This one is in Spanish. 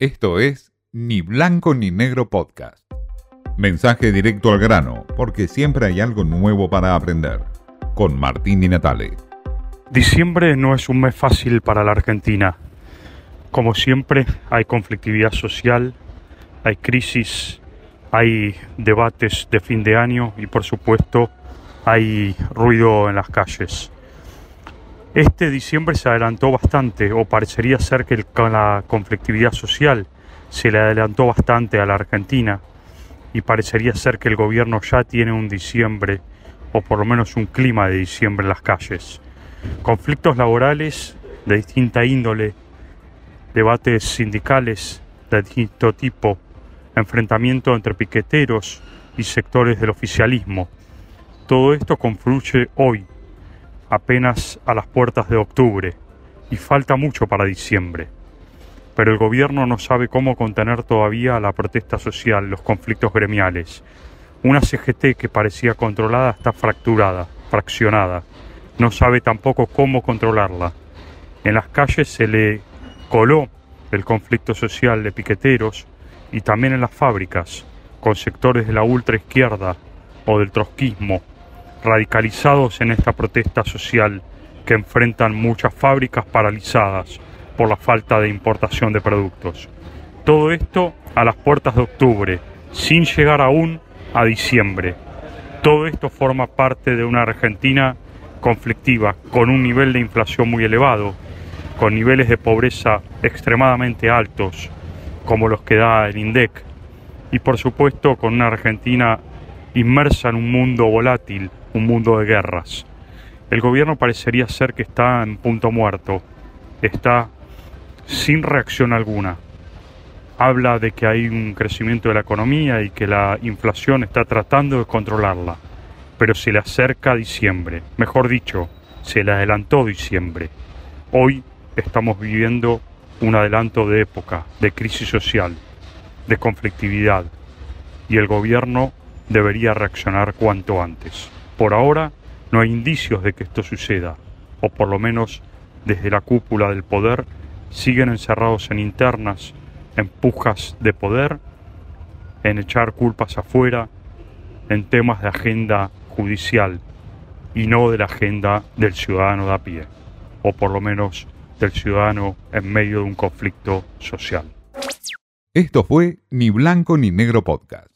Esto es Ni Blanco ni Negro Podcast. Mensaje directo al grano, porque siempre hay algo nuevo para aprender. Con Martín Di Natale. Diciembre no es un mes fácil para la Argentina. Como siempre, hay conflictividad social, hay crisis, hay debates de fin de año y por supuesto hay ruido en las calles. Este diciembre se adelantó bastante, o parecería ser que con la conflictividad social se le adelantó bastante a la Argentina, y parecería ser que el gobierno ya tiene un diciembre, o por lo menos un clima de diciembre en las calles. Conflictos laborales de distinta índole, debates sindicales de distinto tipo, enfrentamiento entre piqueteros y sectores del oficialismo. Todo esto confluye hoy apenas a las puertas de octubre y falta mucho para diciembre. Pero el gobierno no sabe cómo contener todavía la protesta social, los conflictos gremiales. Una CGT que parecía controlada está fracturada, fraccionada. No sabe tampoco cómo controlarla. En las calles se le coló el conflicto social de piqueteros y también en las fábricas, con sectores de la ultraizquierda o del trotskismo radicalizados en esta protesta social que enfrentan muchas fábricas paralizadas por la falta de importación de productos. Todo esto a las puertas de octubre, sin llegar aún a diciembre. Todo esto forma parte de una Argentina conflictiva, con un nivel de inflación muy elevado, con niveles de pobreza extremadamente altos, como los que da el INDEC, y por supuesto con una Argentina inmersa en un mundo volátil, un mundo de guerras. El gobierno parecería ser que está en punto muerto, está sin reacción alguna. Habla de que hay un crecimiento de la economía y que la inflación está tratando de controlarla, pero se le acerca diciembre, mejor dicho, se le adelantó diciembre. Hoy estamos viviendo un adelanto de época, de crisis social, de conflictividad, y el gobierno debería reaccionar cuanto antes. Por ahora no hay indicios de que esto suceda, o por lo menos desde la cúpula del poder siguen encerrados en internas, en pujas de poder, en echar culpas afuera, en temas de agenda judicial y no de la agenda del ciudadano de a pie, o por lo menos del ciudadano en medio de un conflicto social. Esto fue Ni Blanco ni Negro Podcast.